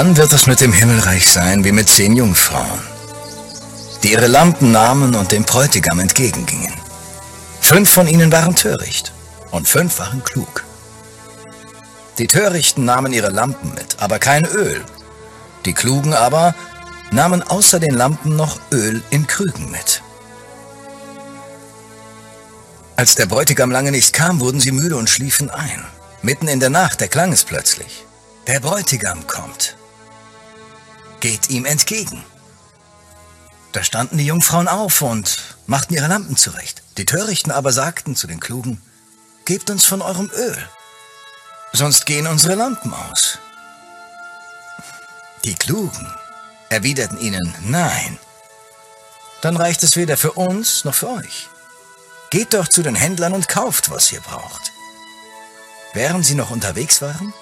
Dann wird es mit dem Himmelreich sein wie mit zehn Jungfrauen, die ihre Lampen nahmen und dem Bräutigam entgegengingen. Fünf von ihnen waren töricht und fünf waren klug. Die Törichten nahmen ihre Lampen mit, aber kein Öl. Die Klugen aber nahmen außer den Lampen noch Öl in Krügen mit. Als der Bräutigam lange nicht kam, wurden sie müde und schliefen ein. Mitten in der Nacht erklang es plötzlich. Der Bräutigam kommt. Geht ihm entgegen. Da standen die Jungfrauen auf und machten ihre Lampen zurecht. Die Törichten aber sagten zu den Klugen, Gebt uns von eurem Öl, sonst gehen unsere Lampen aus. Die Klugen erwiderten ihnen, Nein, dann reicht es weder für uns noch für euch. Geht doch zu den Händlern und kauft, was ihr braucht. Während sie noch unterwegs waren,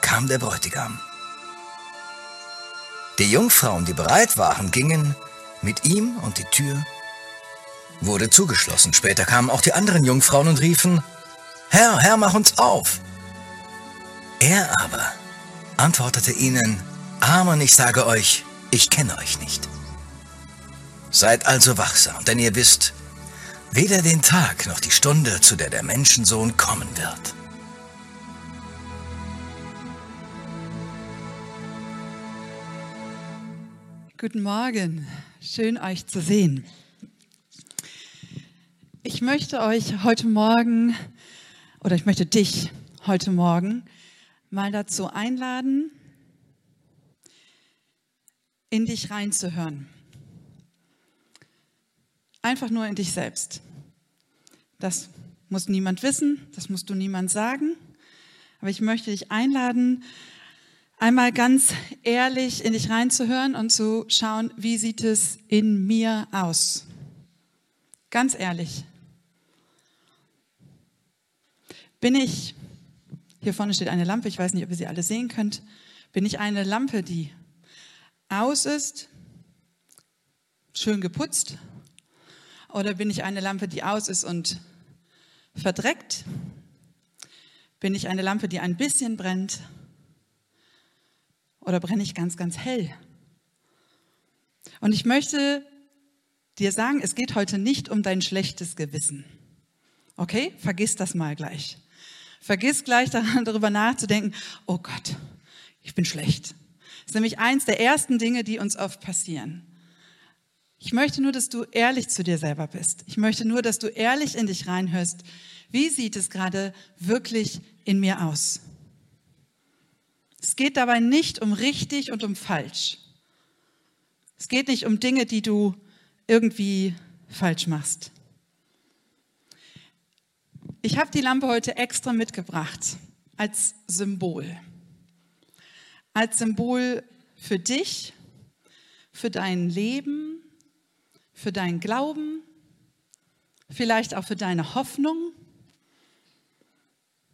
kam der Bräutigam. Die Jungfrauen, die bereit waren, gingen mit ihm und die Tür wurde zugeschlossen. Später kamen auch die anderen Jungfrauen und riefen, Herr, Herr, mach uns auf. Er aber antwortete ihnen, Amen, ich sage euch, ich kenne euch nicht. Seid also wachsam, denn ihr wisst, weder den Tag noch die Stunde, zu der der Menschensohn kommen wird. Guten Morgen, schön euch zu sehen. Ich möchte euch heute Morgen oder ich möchte dich heute Morgen mal dazu einladen, in dich reinzuhören. Einfach nur in dich selbst. Das muss niemand wissen, das musst du niemand sagen. Aber ich möchte dich einladen, einmal ganz ehrlich in dich reinzuhören und zu schauen, wie sieht es in mir aus. Ganz ehrlich. Bin ich, hier vorne steht eine Lampe, ich weiß nicht, ob ihr sie alle sehen könnt, bin ich eine Lampe, die aus ist, schön geputzt, oder bin ich eine Lampe, die aus ist und verdreckt? Bin ich eine Lampe, die ein bisschen brennt? Oder brenne ich ganz, ganz hell? Und ich möchte dir sagen, es geht heute nicht um dein schlechtes Gewissen. Okay? Vergiss das mal gleich. Vergiss gleich daran, darüber nachzudenken, oh Gott, ich bin schlecht. Das ist nämlich eins der ersten Dinge, die uns oft passieren. Ich möchte nur, dass du ehrlich zu dir selber bist. Ich möchte nur, dass du ehrlich in dich reinhörst. Wie sieht es gerade wirklich in mir aus? Es geht dabei nicht um richtig und um falsch. Es geht nicht um Dinge, die du irgendwie falsch machst. Ich habe die Lampe heute extra mitgebracht als Symbol. Als Symbol für dich, für dein Leben, für deinen Glauben, vielleicht auch für deine Hoffnung,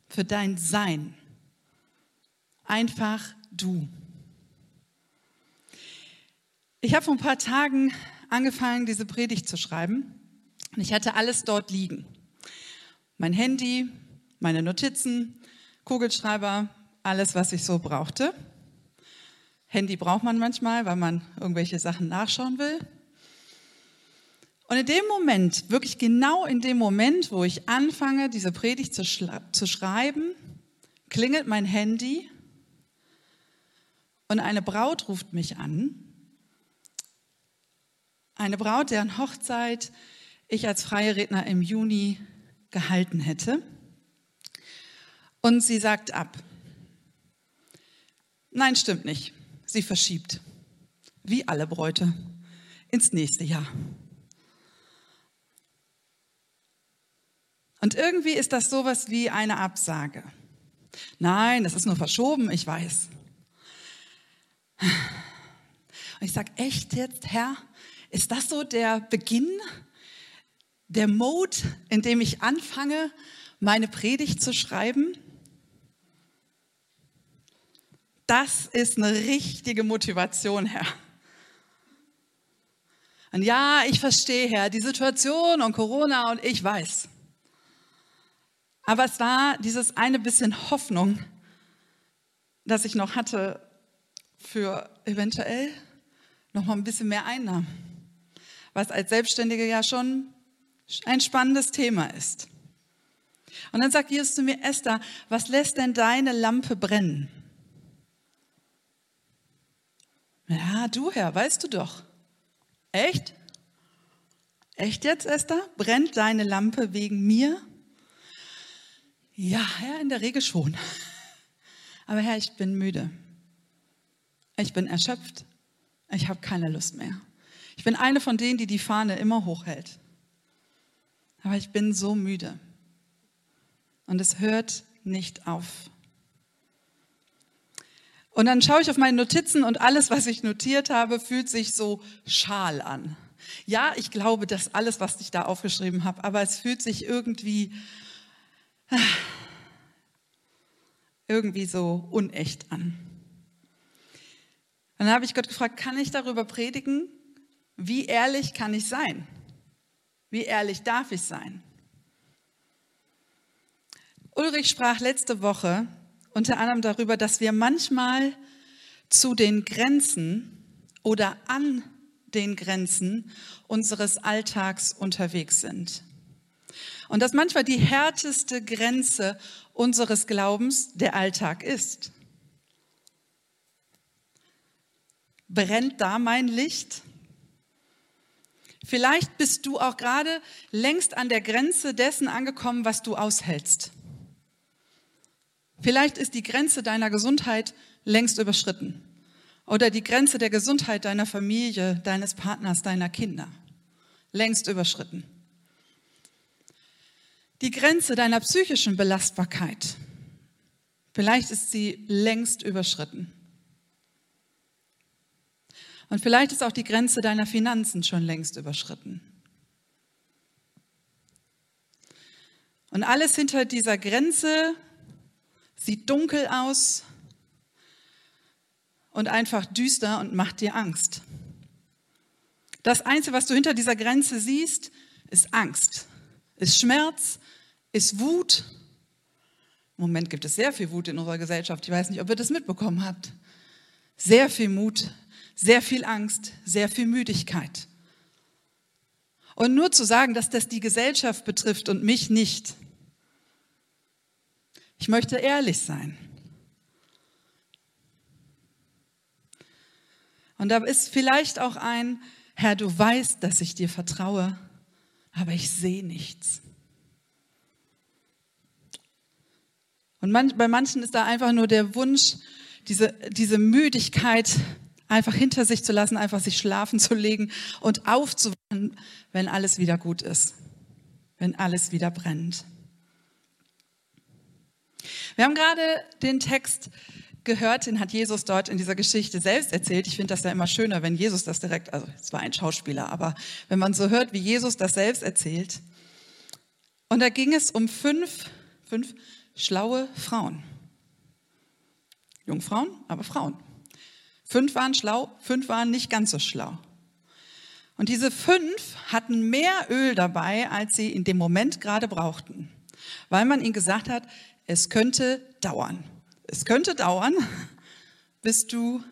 für dein Sein. Einfach du. Ich habe vor ein paar Tagen angefangen, diese Predigt zu schreiben und ich hatte alles dort liegen. Mein Handy, meine Notizen, Kugelschreiber, alles, was ich so brauchte. Handy braucht man manchmal, weil man irgendwelche Sachen nachschauen will. Und in dem Moment, wirklich genau in dem Moment, wo ich anfange, diese Predigt zu, zu schreiben, klingelt mein Handy und eine Braut ruft mich an. Eine Braut, deren Hochzeit ich als freie Redner im Juni gehalten hätte. Und sie sagt ab. Nein, stimmt nicht. Sie verschiebt, wie alle Bräute, ins nächste Jahr. Und irgendwie ist das sowas wie eine Absage. Nein, das ist nur verschoben, ich weiß. Und ich sage, echt jetzt, Herr, ist das so der Beginn, der Mode, in dem ich anfange, meine Predigt zu schreiben? Das ist eine richtige Motivation, Herr. Und ja, ich verstehe, Herr, die Situation und Corona und ich weiß. Aber es war dieses eine bisschen Hoffnung, das ich noch hatte, für eventuell nochmal ein bisschen mehr Einnahmen, was als Selbstständige ja schon ein spannendes Thema ist. Und dann sagt Jesus zu mir, Esther, was lässt denn deine Lampe brennen? Ja, du Herr, weißt du doch. Echt? Echt jetzt, Esther? Brennt deine Lampe wegen mir? Ja, Herr, in der Regel schon. Aber Herr, ich bin müde. Ich bin erschöpft. Ich habe keine Lust mehr. Ich bin eine von denen, die die Fahne immer hochhält. Aber ich bin so müde. Und es hört nicht auf. Und dann schaue ich auf meine Notizen und alles, was ich notiert habe, fühlt sich so schal an. Ja, ich glaube, dass alles, was ich da aufgeschrieben habe, aber es fühlt sich irgendwie irgendwie so unecht an. Dann habe ich Gott gefragt, kann ich darüber predigen? Wie ehrlich kann ich sein? Wie ehrlich darf ich sein? Ulrich sprach letzte Woche unter anderem darüber, dass wir manchmal zu den Grenzen oder an den Grenzen unseres Alltags unterwegs sind. Und dass manchmal die härteste Grenze unseres Glaubens der Alltag ist. Brennt da mein Licht? Vielleicht bist du auch gerade längst an der Grenze dessen angekommen, was du aushältst. Vielleicht ist die Grenze deiner Gesundheit längst überschritten oder die Grenze der Gesundheit deiner Familie, deines Partners, deiner Kinder längst überschritten. Die Grenze deiner psychischen Belastbarkeit, vielleicht ist sie längst überschritten. Und vielleicht ist auch die Grenze deiner Finanzen schon längst überschritten. Und alles hinter dieser Grenze sieht dunkel aus und einfach düster und macht dir Angst. Das Einzige, was du hinter dieser Grenze siehst, ist Angst, ist Schmerz, ist Wut. Im Moment gibt es sehr viel Wut in unserer Gesellschaft. Ich weiß nicht, ob ihr das mitbekommen habt. Sehr viel Mut, sehr viel Angst, sehr viel Müdigkeit. Und nur zu sagen, dass das die Gesellschaft betrifft und mich nicht. Ich möchte ehrlich sein. Und da ist vielleicht auch ein, Herr, du weißt, dass ich dir vertraue, aber ich sehe nichts. Und bei manchen ist da einfach nur der Wunsch, diese, diese Müdigkeit einfach hinter sich zu lassen, einfach sich schlafen zu legen und aufzuwachen, wenn alles wieder gut ist, wenn alles wieder brennt. Wir haben gerade den Text gehört, den hat Jesus dort in dieser Geschichte selbst erzählt. Ich finde das ja immer schöner, wenn Jesus das direkt, also es war ein Schauspieler, aber wenn man so hört, wie Jesus das selbst erzählt. Und da ging es um fünf, fünf schlaue Frauen. Jungfrauen, aber Frauen. Fünf waren schlau, fünf waren nicht ganz so schlau. Und diese fünf hatten mehr Öl dabei, als sie in dem Moment gerade brauchten, weil man ihnen gesagt hat, es könnte dauern. Es könnte dauern, bis du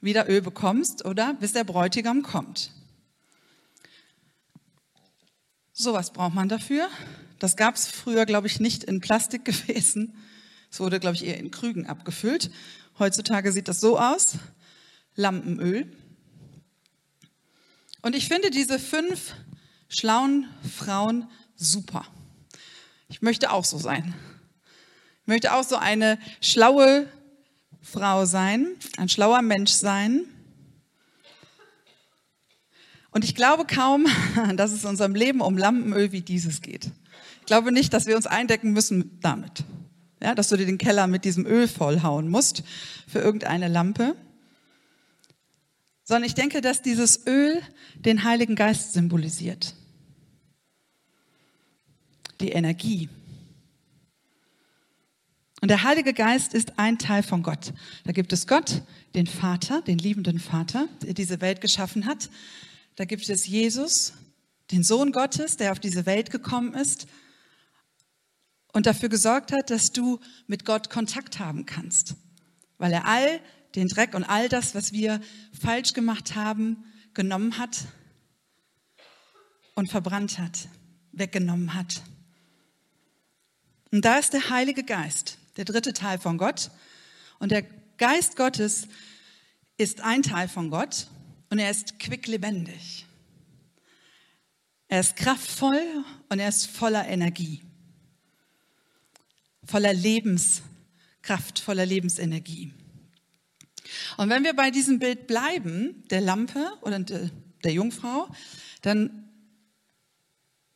wieder Öl bekommst oder bis der Bräutigam kommt. So was braucht man dafür. Das gab es früher, glaube ich, nicht in Plastikgefäßen. Es wurde, glaube ich, eher in Krügen abgefüllt. Heutzutage sieht das so aus. Lampenöl. Und ich finde diese fünf schlauen Frauen super. Ich möchte auch so sein. Ich möchte auch so eine schlaue Frau sein, ein schlauer Mensch sein. Und ich glaube kaum, dass es in unserem Leben um Lampenöl wie dieses geht. Ich glaube nicht, dass wir uns eindecken müssen damit ja, dass du dir den Keller mit diesem Öl vollhauen musst für irgendeine Lampe, sondern ich denke, dass dieses Öl den Heiligen Geist symbolisiert. Die Energie. Und der Heilige Geist ist ein Teil von Gott. Da gibt es Gott, den Vater, den liebenden Vater, der diese Welt geschaffen hat. Da gibt es Jesus, den Sohn Gottes, der auf diese Welt gekommen ist und dafür gesorgt hat, dass du mit Gott Kontakt haben kannst, weil er all den Dreck und all das, was wir falsch gemacht haben, genommen hat und verbrannt hat, weggenommen hat. Und da ist der Heilige Geist, der dritte Teil von Gott. Und der Geist Gottes ist ein Teil von Gott und er ist quicklebendig. Er ist kraftvoll und er ist voller Energie, voller Lebenskraft, voller Lebensenergie. Und wenn wir bei diesem Bild bleiben, der Lampe oder der Jungfrau, dann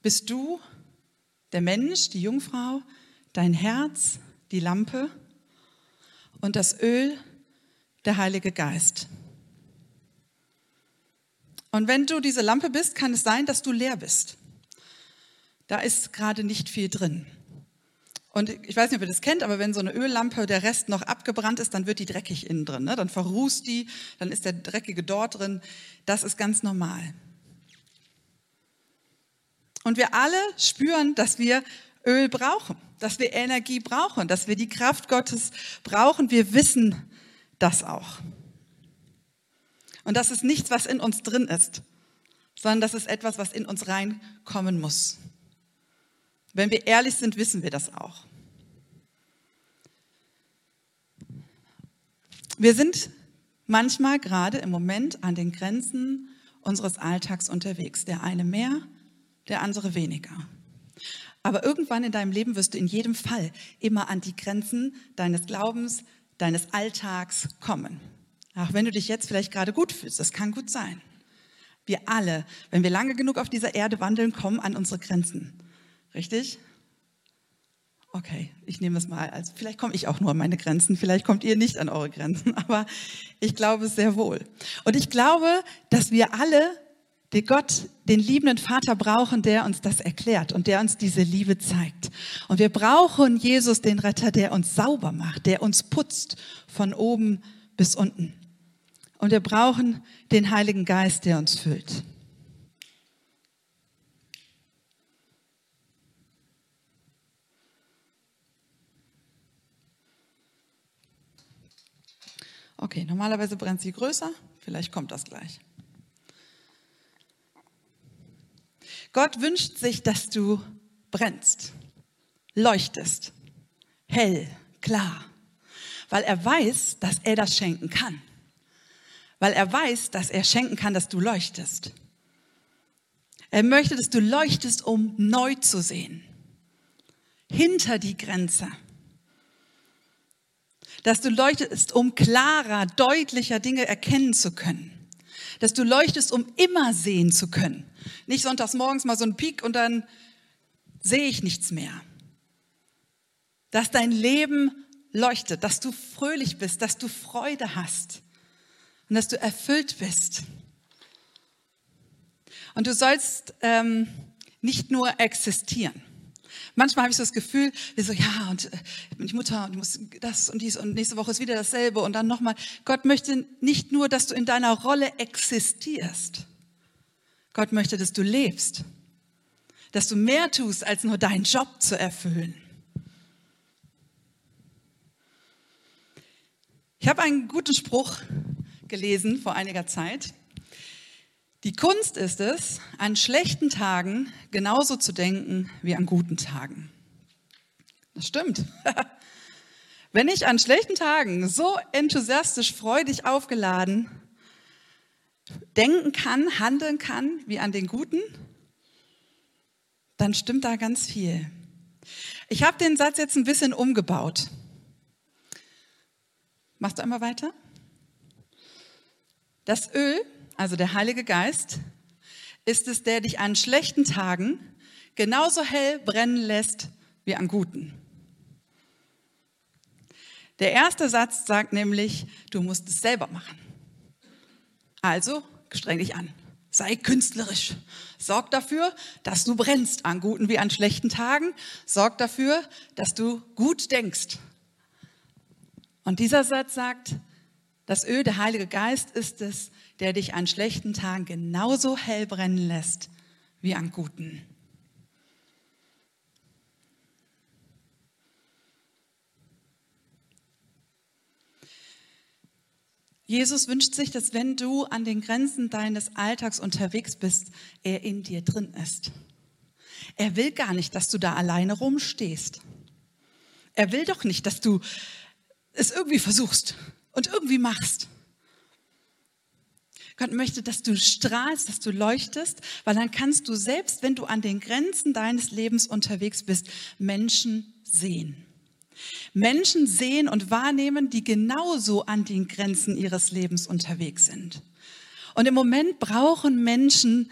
bist du der Mensch, die Jungfrau, dein Herz, die Lampe und das Öl, der Heilige Geist. Und wenn du diese Lampe bist, kann es sein, dass du leer bist. Da ist gerade nicht viel drin. Und ich weiß nicht, ob ihr das kennt, aber wenn so eine Öllampe, der Rest noch abgebrannt ist, dann wird die dreckig innen drin. Ne? Dann verrußt die, dann ist der Dreckige dort drin. Das ist ganz normal. Und wir alle spüren, dass wir Öl brauchen, dass wir Energie brauchen, dass wir die Kraft Gottes brauchen. Wir wissen das auch. Und das ist nichts, was in uns drin ist, sondern das ist etwas, was in uns reinkommen muss. Wenn wir ehrlich sind, wissen wir das auch. Wir sind manchmal gerade im Moment an den Grenzen unseres Alltags unterwegs. Der eine mehr, der andere weniger. Aber irgendwann in deinem Leben wirst du in jedem Fall immer an die Grenzen deines Glaubens, deines Alltags kommen. Auch wenn du dich jetzt vielleicht gerade gut fühlst, das kann gut sein. Wir alle, wenn wir lange genug auf dieser Erde wandeln, kommen an unsere Grenzen. Richtig? Okay, ich nehme es mal als, vielleicht komme ich auch nur an meine Grenzen, vielleicht kommt ihr nicht an eure Grenzen, aber ich glaube es sehr wohl. Und ich glaube, dass wir alle wir Gott, den liebenden Vater brauchen, der uns das erklärt und der uns diese Liebe zeigt. Und wir brauchen Jesus, den Retter, der uns sauber macht, der uns putzt von oben bis unten. Und wir brauchen den Heiligen Geist, der uns füllt. Okay, normalerweise brennt sie größer, vielleicht kommt das gleich. Gott wünscht sich, dass du brennst, leuchtest, hell, klar, weil er weiß, dass er das schenken kann. Weil er weiß, dass er schenken kann, dass du leuchtest. Er möchte, dass du leuchtest, um neu zu sehen. Hinter die Grenze. Dass du leuchtest, um klarer, deutlicher Dinge erkennen zu können. Dass du leuchtest, um immer sehen zu können. Nicht sonntags morgens mal so ein Peak und dann sehe ich nichts mehr. Dass dein Leben leuchtet, dass du fröhlich bist, dass du Freude hast und dass du erfüllt bist. Und du sollst ähm, nicht nur existieren. Manchmal habe ich so das Gefühl, wir so, ja, und äh, ich bin die Mutter und ich muss das und dies und nächste Woche ist wieder dasselbe und dann nochmal. Gott möchte nicht nur, dass du in deiner Rolle existierst, Gott möchte, dass du lebst, dass du mehr tust, als nur deinen Job zu erfüllen. Ich habe einen guten Spruch gelesen vor einiger Zeit. Die Kunst ist es, an schlechten Tagen genauso zu denken wie an guten Tagen. Das stimmt. Wenn ich an schlechten Tagen so enthusiastisch, freudig aufgeladen denken kann, handeln kann wie an den Guten, dann stimmt da ganz viel. Ich habe den Satz jetzt ein bisschen umgebaut. Machst du einmal weiter? Das Öl, also der Heilige Geist, ist es, der dich an schlechten Tagen genauso hell brennen lässt wie an guten. Der erste Satz sagt nämlich, du musst es selber machen. Also streng dich an. Sei künstlerisch. Sorg dafür, dass du brennst an guten wie an schlechten Tagen. Sorg dafür, dass du gut denkst. Und dieser Satz sagt, das Öl, der Heilige Geist ist es, der dich an schlechten Tagen genauso hell brennen lässt wie an guten. Jesus wünscht sich, dass wenn du an den Grenzen deines Alltags unterwegs bist, er in dir drin ist. Er will gar nicht, dass du da alleine rumstehst. Er will doch nicht, dass du es irgendwie versuchst und irgendwie machst. Gott möchte, dass du strahlst, dass du leuchtest, weil dann kannst du selbst, wenn du an den Grenzen deines Lebens unterwegs bist, Menschen sehen. Menschen sehen und wahrnehmen, die genauso an den Grenzen ihres Lebens unterwegs sind. Und im Moment brauchen Menschen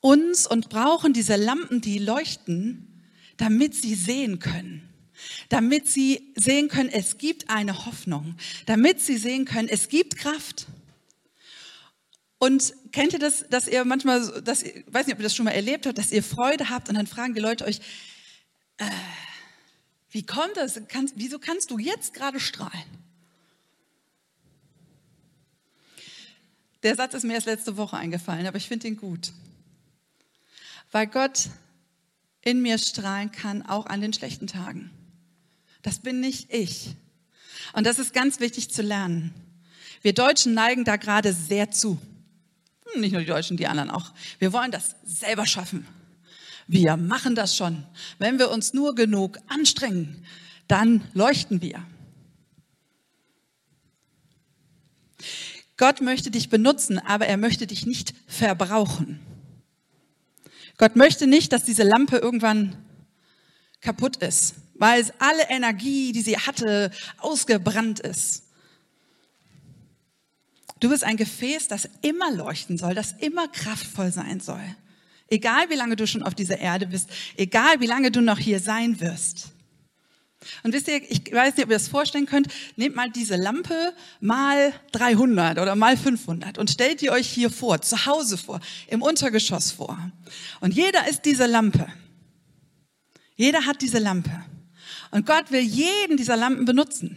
uns und brauchen diese Lampen, die leuchten, damit sie sehen können. Damit sie sehen können, es gibt eine Hoffnung. Damit sie sehen können, es gibt Kraft. Und kennt ihr das, dass ihr manchmal, dass ihr, weiß nicht, ob ihr das schon mal erlebt habt, dass ihr Freude habt und dann fragen die Leute euch, äh, wie kommt das? Kannst, wieso kannst du jetzt gerade strahlen? Der Satz ist mir erst letzte Woche eingefallen, aber ich finde ihn gut. Weil Gott in mir strahlen kann, auch an den schlechten Tagen. Das bin nicht ich. Und das ist ganz wichtig zu lernen. Wir Deutschen neigen da gerade sehr zu. Hm, nicht nur die Deutschen, die anderen auch. Wir wollen das selber schaffen. Wir machen das schon. Wenn wir uns nur genug anstrengen, dann leuchten wir. Gott möchte dich benutzen, aber er möchte dich nicht verbrauchen. Gott möchte nicht, dass diese Lampe irgendwann kaputt ist, weil alle Energie, die sie hatte, ausgebrannt ist. Du bist ein Gefäß, das immer leuchten soll, das immer kraftvoll sein soll. Egal wie lange du schon auf dieser Erde bist, egal wie lange du noch hier sein wirst. Und wisst ihr, ich weiß nicht, ob ihr das vorstellen könnt, nehmt mal diese Lampe mal 300 oder mal 500 und stellt die euch hier vor, zu Hause vor, im Untergeschoss vor. Und jeder ist diese Lampe. Jeder hat diese Lampe. Und Gott will jeden dieser Lampen benutzen.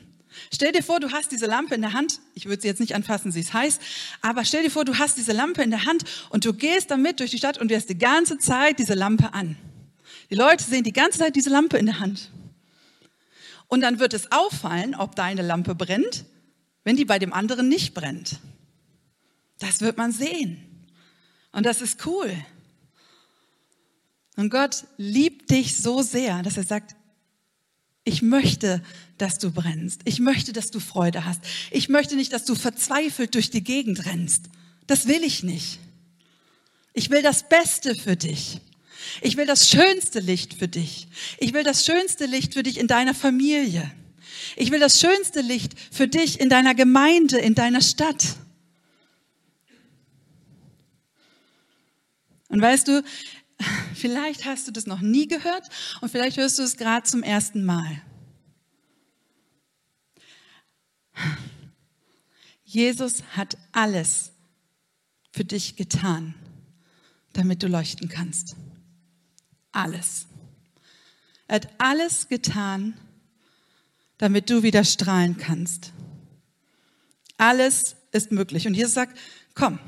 Stell dir vor, du hast diese Lampe in der Hand. Ich würde sie jetzt nicht anfassen, sie ist heiß. Aber stell dir vor, du hast diese Lampe in der Hand und du gehst damit durch die Stadt und du hast die ganze Zeit diese Lampe an. Die Leute sehen die ganze Zeit diese Lampe in der Hand. Und dann wird es auffallen, ob deine Lampe brennt, wenn die bei dem anderen nicht brennt. Das wird man sehen. Und das ist cool. Und Gott liebt dich so sehr, dass er sagt, ich möchte, dass du brennst. Ich möchte, dass du Freude hast. Ich möchte nicht, dass du verzweifelt durch die Gegend rennst. Das will ich nicht. Ich will das Beste für dich. Ich will das schönste Licht für dich. Ich will das schönste Licht für dich in deiner Familie. Ich will das schönste Licht für dich in deiner Gemeinde, in deiner Stadt. Und weißt du, Vielleicht hast du das noch nie gehört und vielleicht hörst du es gerade zum ersten Mal. Jesus hat alles für dich getan, damit du leuchten kannst. Alles. Er hat alles getan, damit du wieder strahlen kannst. Alles ist möglich. Und Jesus sagt, komm,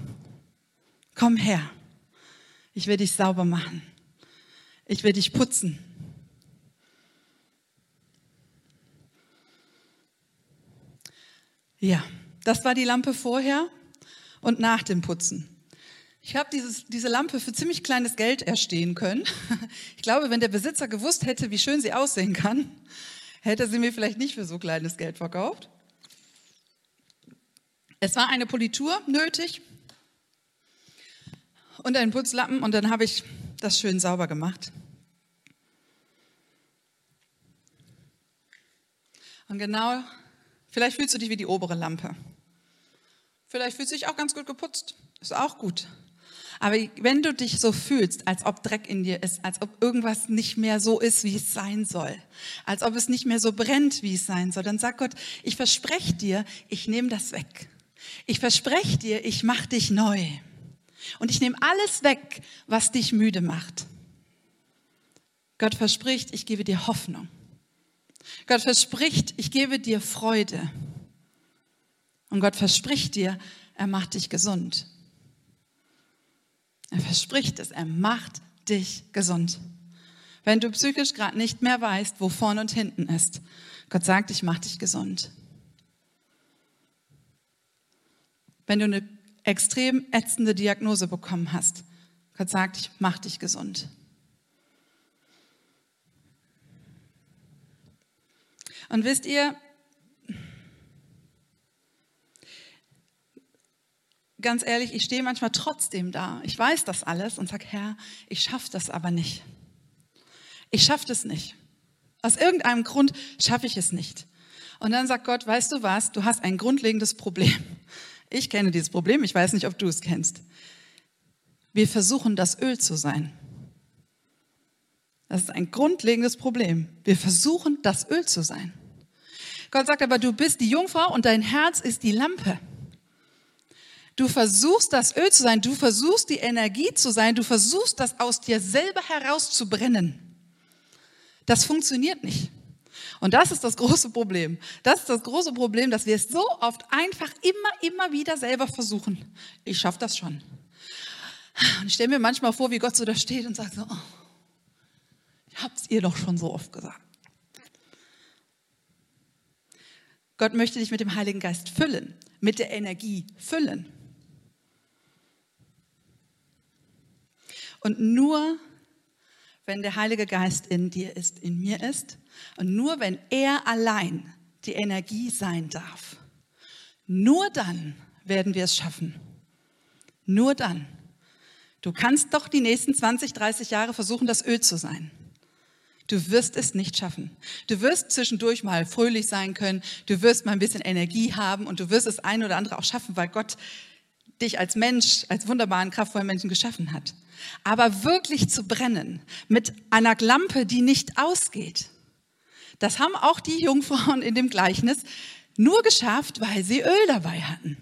komm her. Ich will dich sauber machen. Ich will dich putzen. Ja, das war die Lampe vorher und nach dem Putzen. Ich habe diese Lampe für ziemlich kleines Geld erstehen können. Ich glaube, wenn der Besitzer gewusst hätte, wie schön sie aussehen kann, hätte sie mir vielleicht nicht für so kleines Geld verkauft. Es war eine Politur nötig und einen Putzlappen und dann habe ich das schön sauber gemacht. Und genau, vielleicht fühlst du dich wie die obere Lampe. Vielleicht fühlst du dich auch ganz gut geputzt. Ist auch gut. Aber wenn du dich so fühlst, als ob Dreck in dir ist, als ob irgendwas nicht mehr so ist, wie es sein soll, als ob es nicht mehr so brennt, wie es sein soll, dann sag Gott, ich verspreche dir, ich nehme das weg. Ich verspreche dir, ich mache dich neu. Und ich nehme alles weg, was dich müde macht. Gott verspricht, ich gebe dir Hoffnung. Gott verspricht, ich gebe dir Freude. Und Gott verspricht dir, er macht dich gesund. Er verspricht es, er macht dich gesund. Wenn du psychisch gerade nicht mehr weißt, wo vorne und hinten ist, Gott sagt, ich mache dich gesund. wenn du eine extrem ätzende Diagnose bekommen hast. Gott sagt, ich mach dich gesund. Und wisst ihr, ganz ehrlich, ich stehe manchmal trotzdem da. Ich weiß das alles und sage, Herr, ich schaffe das aber nicht. Ich schaffe das nicht. Aus irgendeinem Grund schaffe ich es nicht. Und dann sagt Gott, weißt du was, du hast ein grundlegendes Problem. Ich kenne dieses Problem, ich weiß nicht, ob du es kennst. Wir versuchen, das Öl zu sein. Das ist ein grundlegendes Problem. Wir versuchen, das Öl zu sein. Gott sagt aber, du bist die Jungfrau und dein Herz ist die Lampe. Du versuchst das Öl zu sein, du versuchst die Energie zu sein, du versuchst das aus dir selber herauszubrennen. Das funktioniert nicht. Und das ist das große Problem. Das ist das große Problem, dass wir es so oft einfach immer, immer wieder selber versuchen. Ich schaffe das schon. Und ich stelle mir manchmal vor, wie Gott so da steht und sagt so, oh, habt es ihr doch schon so oft gesagt. Gott möchte dich mit dem Heiligen Geist füllen, mit der Energie füllen. Und nur wenn der Heilige Geist in dir ist, in mir ist, und nur wenn er allein die Energie sein darf, nur dann werden wir es schaffen. Nur dann. Du kannst doch die nächsten 20, 30 Jahre versuchen, das Öl zu sein. Du wirst es nicht schaffen. Du wirst zwischendurch mal fröhlich sein können, du wirst mal ein bisschen Energie haben und du wirst es ein oder andere auch schaffen, weil Gott dich als Mensch, als wunderbaren, kraftvollen Menschen geschaffen hat. Aber wirklich zu brennen mit einer Lampe, die nicht ausgeht, das haben auch die Jungfrauen in dem Gleichnis nur geschafft, weil sie Öl dabei hatten.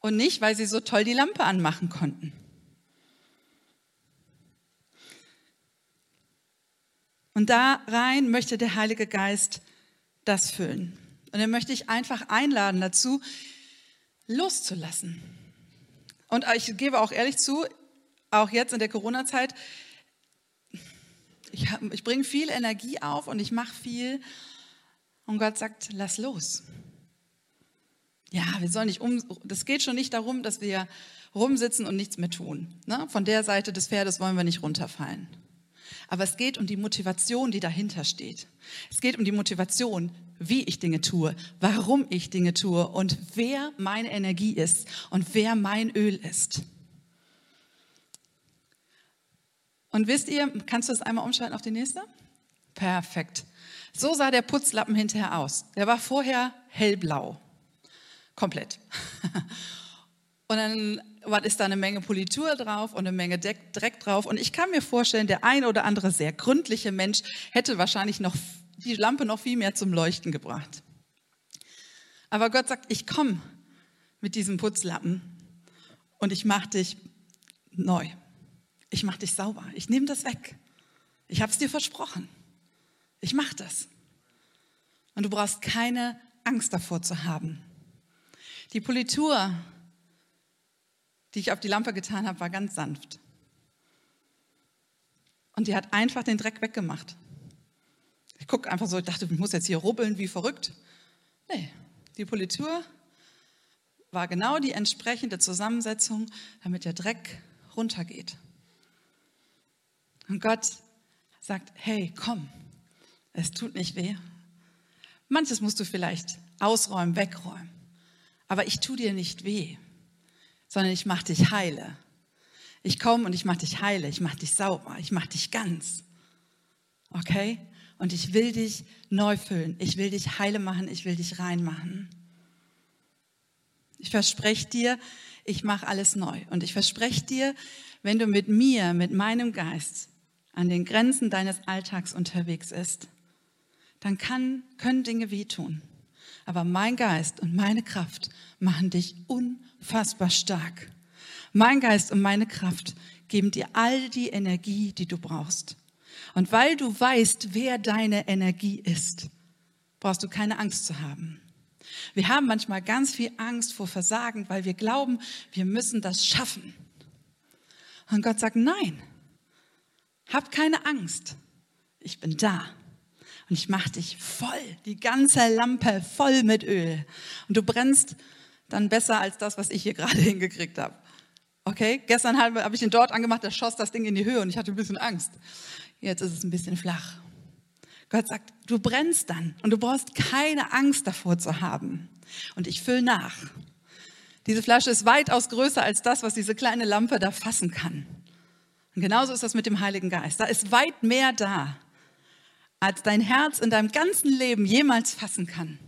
Und nicht, weil sie so toll die Lampe anmachen konnten. Und da rein möchte der Heilige Geist das füllen. Und er möchte ich einfach einladen dazu, loszulassen. Und ich gebe auch ehrlich zu, auch jetzt in der Corona-Zeit, ich, ich bringe viel Energie auf und ich mache viel. Und Gott sagt, lass los. Ja, wir sollen nicht um, das geht schon nicht darum, dass wir rumsitzen und nichts mehr tun. Ne? Von der Seite des Pferdes wollen wir nicht runterfallen. Aber es geht um die Motivation, die dahinter steht. Es geht um die Motivation, wie ich Dinge tue, warum ich Dinge tue und wer meine Energie ist und wer mein Öl ist. Und wisst ihr, kannst du das einmal umschalten auf die nächste? Perfekt. So sah der Putzlappen hinterher aus. Der war vorher hellblau. Komplett. Und dann ist da eine Menge Politur drauf und eine Menge Dreck drauf. Und ich kann mir vorstellen, der ein oder andere sehr gründliche Mensch hätte wahrscheinlich noch die Lampe noch viel mehr zum Leuchten gebracht. Aber Gott sagt, ich komme mit diesem Putzlappen und ich mache dich neu. Ich mache dich sauber. Ich nehme das weg. Ich habe es dir versprochen. Ich mache das. Und du brauchst keine Angst davor zu haben. Die Politur, die ich auf die Lampe getan habe, war ganz sanft. Und die hat einfach den Dreck weggemacht. Ich gucke einfach so, ich dachte, ich muss jetzt hier rubbeln wie verrückt. Nee, die Politur war genau die entsprechende Zusammensetzung, damit der Dreck runtergeht. Und Gott sagt, hey, komm, es tut nicht weh. Manches musst du vielleicht ausräumen, wegräumen. Aber ich tue dir nicht weh, sondern ich mache dich heile. Ich komme und ich mache dich heile, ich mache dich sauber, ich mache dich ganz. Okay? Und ich will dich neu füllen, ich will dich heile machen, ich will dich rein machen. Ich verspreche dir, ich mache alles neu. Und ich verspreche dir, wenn du mit mir, mit meinem Geist an den Grenzen deines Alltags unterwegs ist, dann kann, können Dinge wehtun. Aber mein Geist und meine Kraft machen dich unfassbar stark. Mein Geist und meine Kraft geben dir all die Energie, die du brauchst. Und weil du weißt, wer deine Energie ist, brauchst du keine Angst zu haben. Wir haben manchmal ganz viel Angst vor Versagen, weil wir glauben, wir müssen das schaffen. Und Gott sagt, nein, hab keine Angst. Ich bin da. Und ich mache dich voll, die ganze Lampe voll mit Öl. Und du brennst dann besser als das, was ich hier gerade hingekriegt habe. Okay, gestern habe ich ihn dort angemacht, da schoss das Ding in die Höhe und ich hatte ein bisschen Angst. Jetzt ist es ein bisschen flach. Gott sagt, du brennst dann und du brauchst keine Angst davor zu haben. Und ich fülle nach. Diese Flasche ist weitaus größer als das, was diese kleine Lampe da fassen kann. Und genauso ist das mit dem Heiligen Geist. Da ist weit mehr da, als dein Herz in deinem ganzen Leben jemals fassen kann.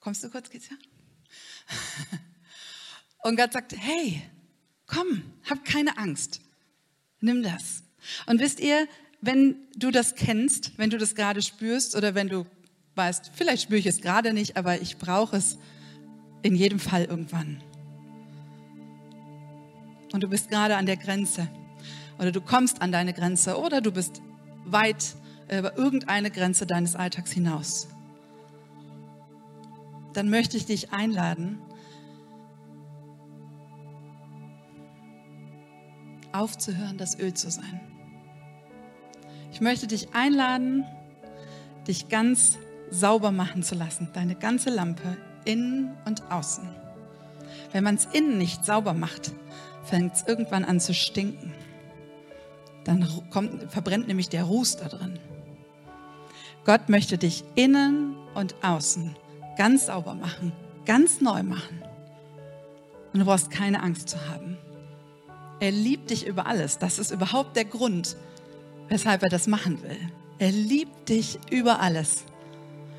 Kommst du kurz, geht's ja? Und Gott sagt, hey, komm, hab keine Angst. Nimm das. Und wisst ihr, wenn du das kennst, wenn du das gerade spürst oder wenn du weißt, vielleicht spüre ich es gerade nicht, aber ich brauche es in jedem Fall irgendwann. Und du bist gerade an der Grenze oder du kommst an deine Grenze oder du bist weit über irgendeine Grenze deines Alltags hinaus. Dann möchte ich dich einladen, aufzuhören, das Öl zu sein. Ich möchte dich einladen, dich ganz sauber machen zu lassen, deine ganze Lampe innen und außen. Wenn man es innen nicht sauber macht, fängt es irgendwann an zu stinken. Dann kommt, verbrennt nämlich der Ruß da drin. Gott möchte dich innen und außen ganz sauber machen, ganz neu machen. Und du brauchst keine Angst zu haben. Er liebt dich über alles. Das ist überhaupt der Grund, weshalb er das machen will. Er liebt dich über alles.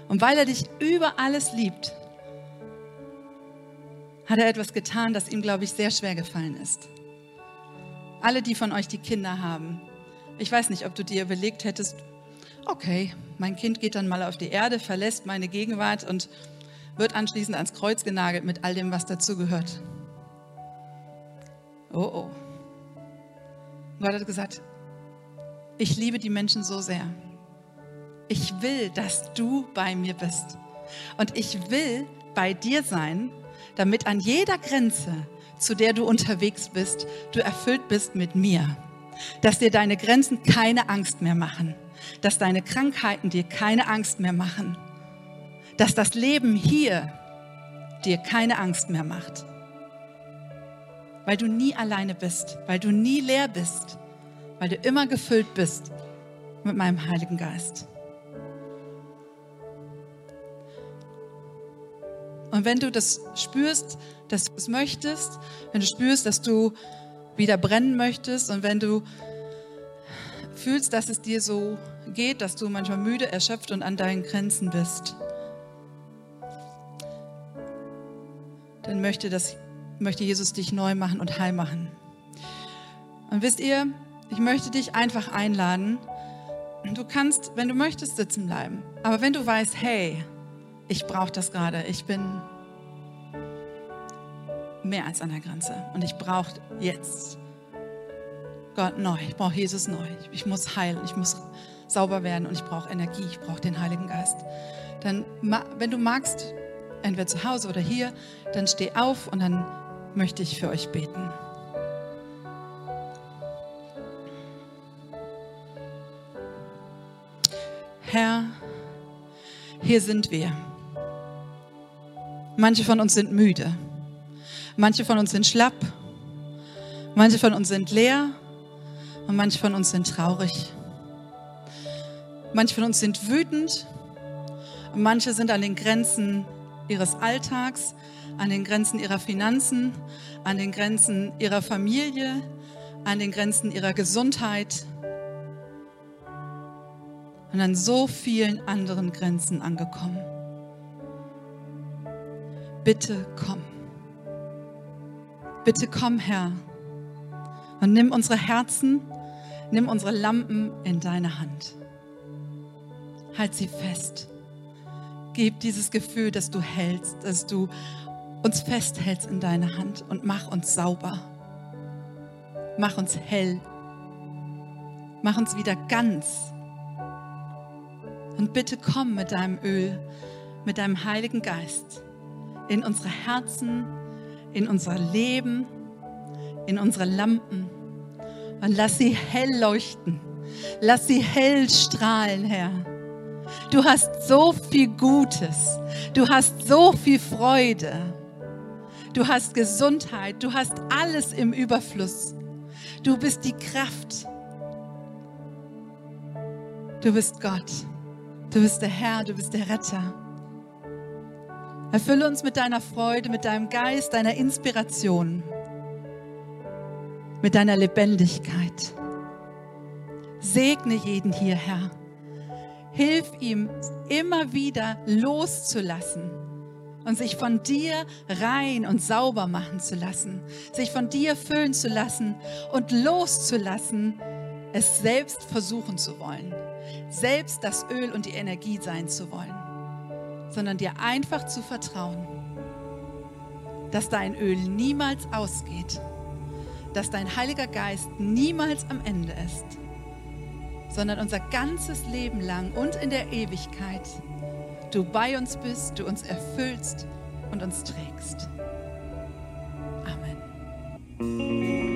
Und weil er dich über alles liebt, hat er etwas getan, das ihm, glaube ich, sehr schwer gefallen ist. Alle, die von euch die Kinder haben, ich weiß nicht, ob du dir überlegt hättest, okay, mein Kind geht dann mal auf die Erde, verlässt meine Gegenwart und wird anschließend ans Kreuz genagelt mit all dem, was dazugehört. Oh oh. Gott hat gesagt, ich liebe die Menschen so sehr. Ich will, dass du bei mir bist. Und ich will bei dir sein, damit an jeder Grenze, zu der du unterwegs bist, du erfüllt bist mit mir. Dass dir deine Grenzen keine Angst mehr machen. Dass deine Krankheiten dir keine Angst mehr machen. Dass das Leben hier dir keine Angst mehr macht weil du nie alleine bist, weil du nie leer bist, weil du immer gefüllt bist mit meinem Heiligen Geist. Und wenn du das spürst, dass du es möchtest, wenn du spürst, dass du wieder brennen möchtest und wenn du fühlst, dass es dir so geht, dass du manchmal müde, erschöpft und an deinen Grenzen bist, dann möchte das möchte Jesus dich neu machen und heil machen. Und wisst ihr, ich möchte dich einfach einladen. Du kannst, wenn du möchtest, sitzen bleiben. Aber wenn du weißt, hey, ich brauche das gerade, ich bin mehr als an der Grenze. Und ich brauche jetzt Gott neu, ich brauche Jesus neu, ich muss heilen, ich muss sauber werden. Und ich brauche Energie, ich brauche den Heiligen Geist. Dann, wenn du magst, entweder zu Hause oder hier, dann steh auf und dann möchte ich für euch beten. Herr, hier sind wir. Manche von uns sind müde. Manche von uns sind schlapp. Manche von uns sind leer. Und manche von uns sind traurig. Manche von uns sind wütend. Manche sind an den Grenzen ihres Alltags an den Grenzen ihrer Finanzen, an den Grenzen ihrer Familie, an den Grenzen ihrer Gesundheit und an so vielen anderen Grenzen angekommen. Bitte komm. Bitte komm, Herr, und nimm unsere Herzen, nimm unsere Lampen in deine Hand. Halt sie fest. Gib dieses Gefühl, dass du hältst, dass du uns festhältst in deine Hand und mach uns sauber. Mach uns hell. Mach uns wieder ganz. Und bitte komm mit deinem Öl, mit deinem Heiligen Geist in unsere Herzen, in unser Leben, in unsere Lampen und lass sie hell leuchten. Lass sie hell strahlen, Herr. Du hast so viel Gutes. Du hast so viel Freude. Du hast Gesundheit. Du hast alles im Überfluss. Du bist die Kraft. Du bist Gott. Du bist der Herr. Du bist der Retter. Erfülle uns mit deiner Freude, mit deinem Geist, deiner Inspiration, mit deiner Lebendigkeit. Segne jeden hier, Herr. Hilf ihm immer wieder loszulassen und sich von dir rein und sauber machen zu lassen, sich von dir füllen zu lassen und loszulassen, es selbst versuchen zu wollen, selbst das Öl und die Energie sein zu wollen, sondern dir einfach zu vertrauen, dass dein Öl niemals ausgeht, dass dein Heiliger Geist niemals am Ende ist, sondern unser ganzes Leben lang und in der Ewigkeit du bei uns bist, du uns erfüllst und uns trägst. Amen.